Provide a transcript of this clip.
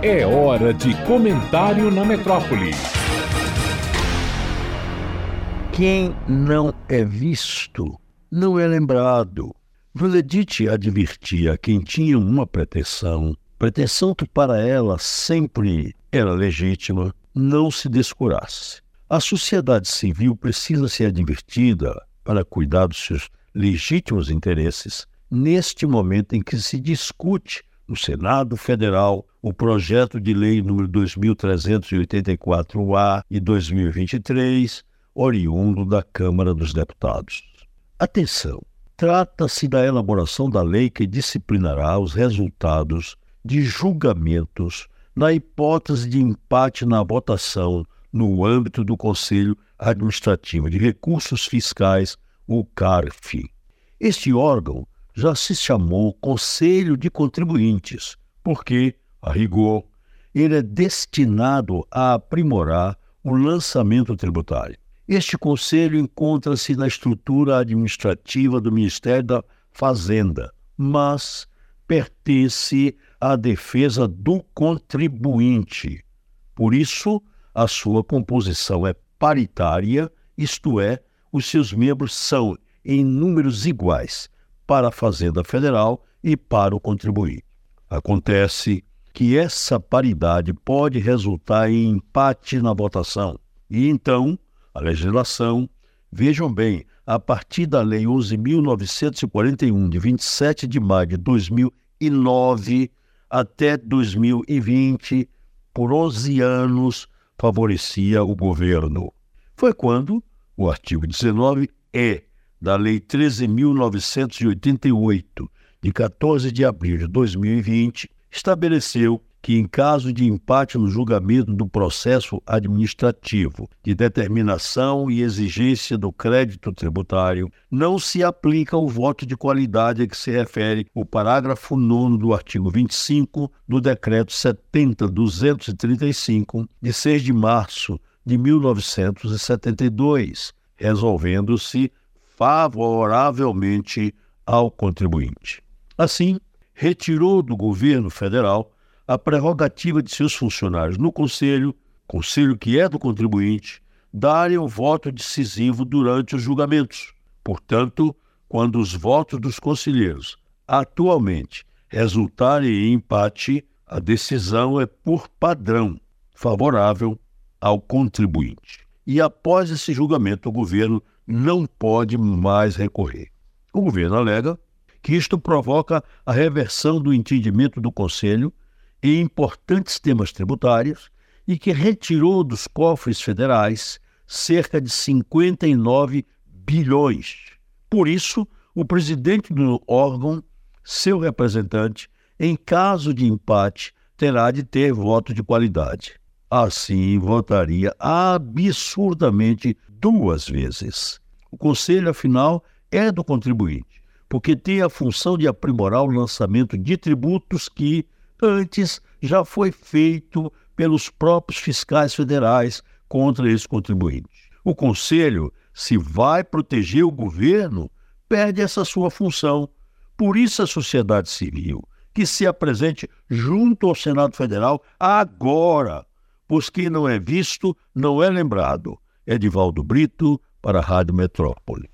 É hora de comentário na metrópole. Quem não é visto não é lembrado. Veledite advertia quem tinha uma pretensão, pretensão que para ela sempre era legítima, não se descurasse. A sociedade civil precisa ser advertida para cuidar dos seus legítimos interesses neste momento em que se discute no Senado Federal o projeto de lei número 2384-A de 2023, oriundo da Câmara dos Deputados. Atenção! Trata-se da elaboração da lei que disciplinará os resultados de julgamentos na hipótese de empate na votação no âmbito do Conselho Administrativo de Recursos Fiscais, o CARF. Este órgão já se chamou Conselho de Contribuintes, porque, a rigor, ele é destinado a aprimorar o lançamento tributário. Este conselho encontra-se na estrutura administrativa do Ministério da Fazenda, mas pertence à defesa do contribuinte. Por isso, a sua composição é paritária, isto é, os seus membros são em números iguais para a Fazenda Federal e para o contribuinte. Acontece que essa paridade pode resultar em empate na votação. E então, a legislação, vejam bem, a partir da Lei 11.941, de 27 de maio de 2009 até 2020, por 11 anos, favorecia o governo. Foi quando o artigo 19 é da Lei 13.988, de 14 de abril de 2020, estabeleceu que, em caso de empate no julgamento do processo administrativo de determinação e exigência do crédito tributário, não se aplica o voto de qualidade a que se refere o parágrafo 9 do artigo 25 do Decreto 70.235, de 6 de março de 1972, resolvendo-se favoravelmente ao contribuinte. Assim, retirou do governo federal a prerrogativa de seus funcionários no conselho, conselho que é do contribuinte, darem o voto decisivo durante os julgamentos. Portanto, quando os votos dos conselheiros atualmente resultarem em empate, a decisão é por padrão favorável ao contribuinte. E após esse julgamento, o governo não pode mais recorrer. O governo alega que isto provoca a reversão do entendimento do Conselho em importantes temas tributários e que retirou dos cofres federais cerca de 59 bilhões. Por isso, o presidente do órgão, seu representante, em caso de empate, terá de ter voto de qualidade. Assim, votaria absurdamente duas vezes. O conselho, afinal, é do contribuinte, porque tem a função de aprimorar o lançamento de tributos que, antes, já foi feito pelos próprios fiscais federais contra esse contribuinte. O conselho, se vai proteger o governo, perde essa sua função. Por isso, a sociedade civil, que se apresente junto ao Senado Federal agora, pois quem não é visto não é lembrado. Edivaldo Brito, para a Rádio Metrópole.